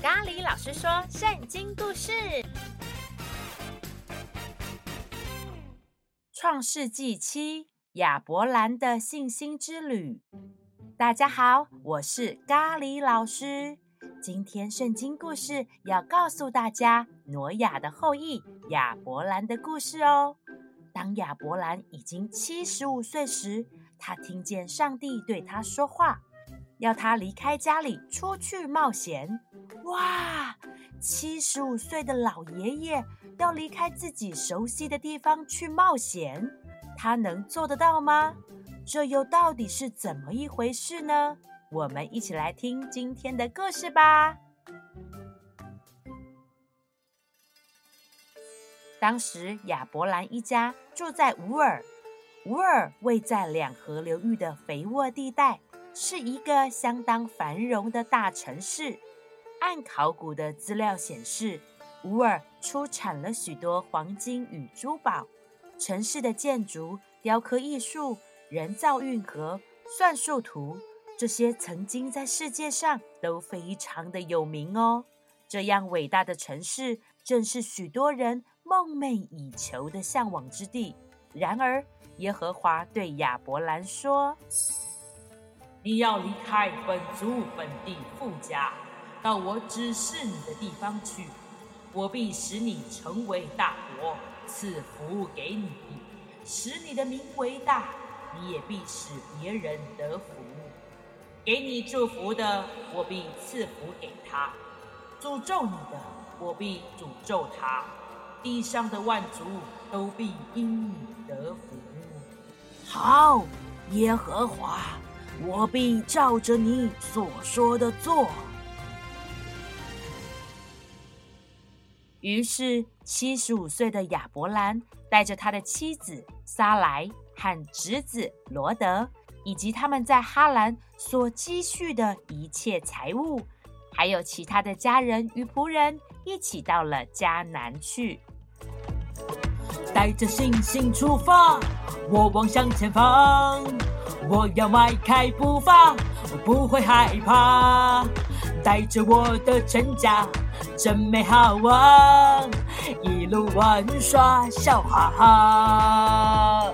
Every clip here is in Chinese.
咖喱老师说圣经故事，《创世纪七：亚伯兰的信心之旅》。大家好，我是咖喱老师。今天圣经故事要告诉大家挪亚的后裔亚伯兰的故事哦。当亚伯兰已经七十五岁时，他听见上帝对他说话，要他离开家里出去冒险。哇！七十五岁的老爷爷要离开自己熟悉的地方去冒险，他能做得到吗？这又到底是怎么一回事呢？我们一起来听今天的故事吧。当时亚伯兰一家住在乌尔，乌尔位在两河流域的肥沃地带，是一个相当繁荣的大城市。按考古的资料显示，乌尔出产了许多黄金与珠宝。城市的建筑、雕刻艺术、人造运河、算术图。这些曾经在世界上都非常的有名哦。这样伟大的城市，正是许多人梦寐以求的向往之地。然而，耶和华对亚伯兰说：“你要离开本族本地父家，到我指示你的地方去。我必使你成为大国，赐福给你，使你的名为大，你也必使别人得福。”给你祝福的，我必赐福给他；诅咒你的，我必诅咒他。地上的万族都必因你得福。好，耶和华，我必照着你所说的做。于是，七十五岁的亚伯兰带着他的妻子撒莱和侄子罗德。以及他们在哈兰所积蓄的一切财物，还有其他的家人与仆人，一起到了迦南去。带着信心出发，我望向前方，我要迈开步伐，我不会害怕。带着我的全家，真美好啊！一路玩耍，笑哈哈。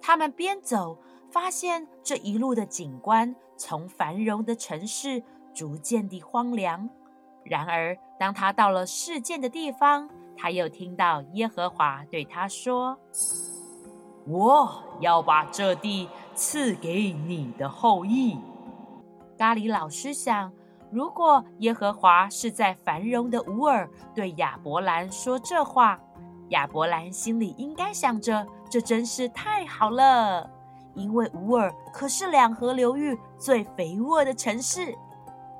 他们边走，发现这一路的景观从繁荣的城市逐渐地荒凉。然而，当他到了事件的地方，他又听到耶和华对他说：“我要把这地赐给你的后裔。”咖喱老师想，如果耶和华是在繁荣的乌尔对亚伯兰说这话，亚伯兰心里应该想着。这真是太好了，因为乌尔可是两河流域最肥沃的城市。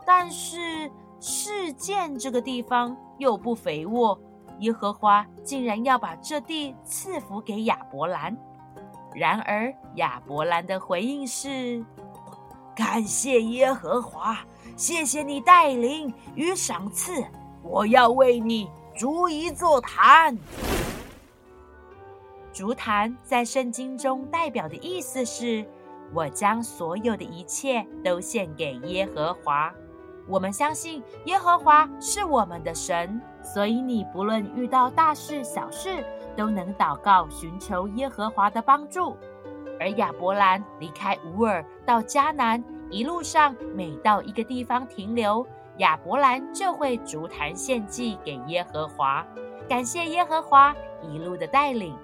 但是示剑这个地方又不肥沃，耶和华竟然要把这地赐福给亚伯兰。然而亚伯兰的回应是：感谢耶和华，谢谢你带领与赏赐，我要为你筑一座坛。筑坛在圣经中代表的意思是，我将所有的一切都献给耶和华。我们相信耶和华是我们的神，所以你不论遇到大事小事，都能祷告寻求耶和华的帮助。而亚伯兰离开乌尔到迦南，一路上每到一个地方停留，亚伯兰就会筑坛献祭给耶和华，感谢耶和华一路的带领。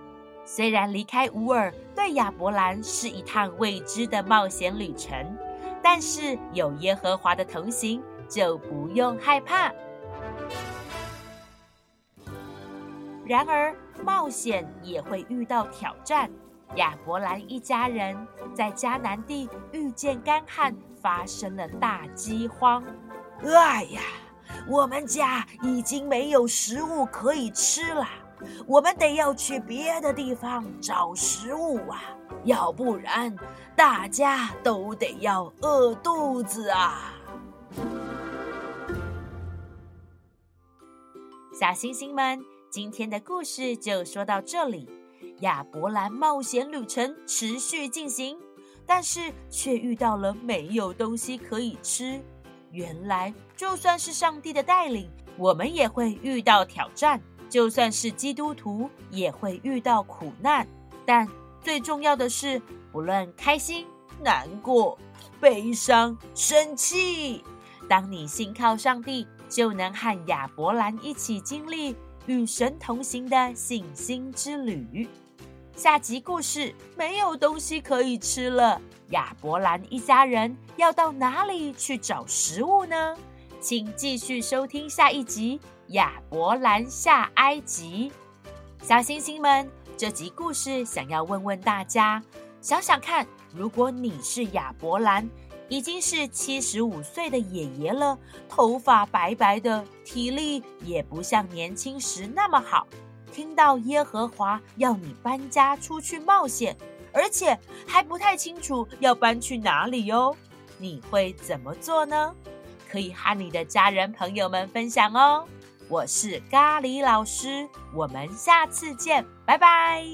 虽然离开乌尔对亚伯兰是一趟未知的冒险旅程，但是有耶和华的同行，就不用害怕。然而，冒险也会遇到挑战。亚伯兰一家人在迦南地遇见干旱，发生了大饥荒。哎呀，我们家已经没有食物可以吃了。我们得要去别的地方找食物啊，要不然大家都得要饿肚子啊！小星星们，今天的故事就说到这里。亚伯兰冒险旅程持续进行，但是却遇到了没有东西可以吃。原来，就算是上帝的带领，我们也会遇到挑战；就算是基督徒，也会遇到苦难。但最重要的是，不论开心、难过、悲伤、生气，当你信靠上帝，就能和亚伯兰一起经历与神同行的信心之旅。下集故事没有东西可以吃了，亚伯兰一家人要到哪里去找食物呢？请继续收听下一集《亚伯兰下埃及》。小星星们，这集故事想要问问大家：想想看，如果你是亚伯兰，已经是七十五岁的爷爷了，头发白白的，体力也不像年轻时那么好。听到耶和华要你搬家出去冒险，而且还不太清楚要搬去哪里哦，你会怎么做呢？可以和你的家人朋友们分享哦。我是咖喱老师，我们下次见，拜拜。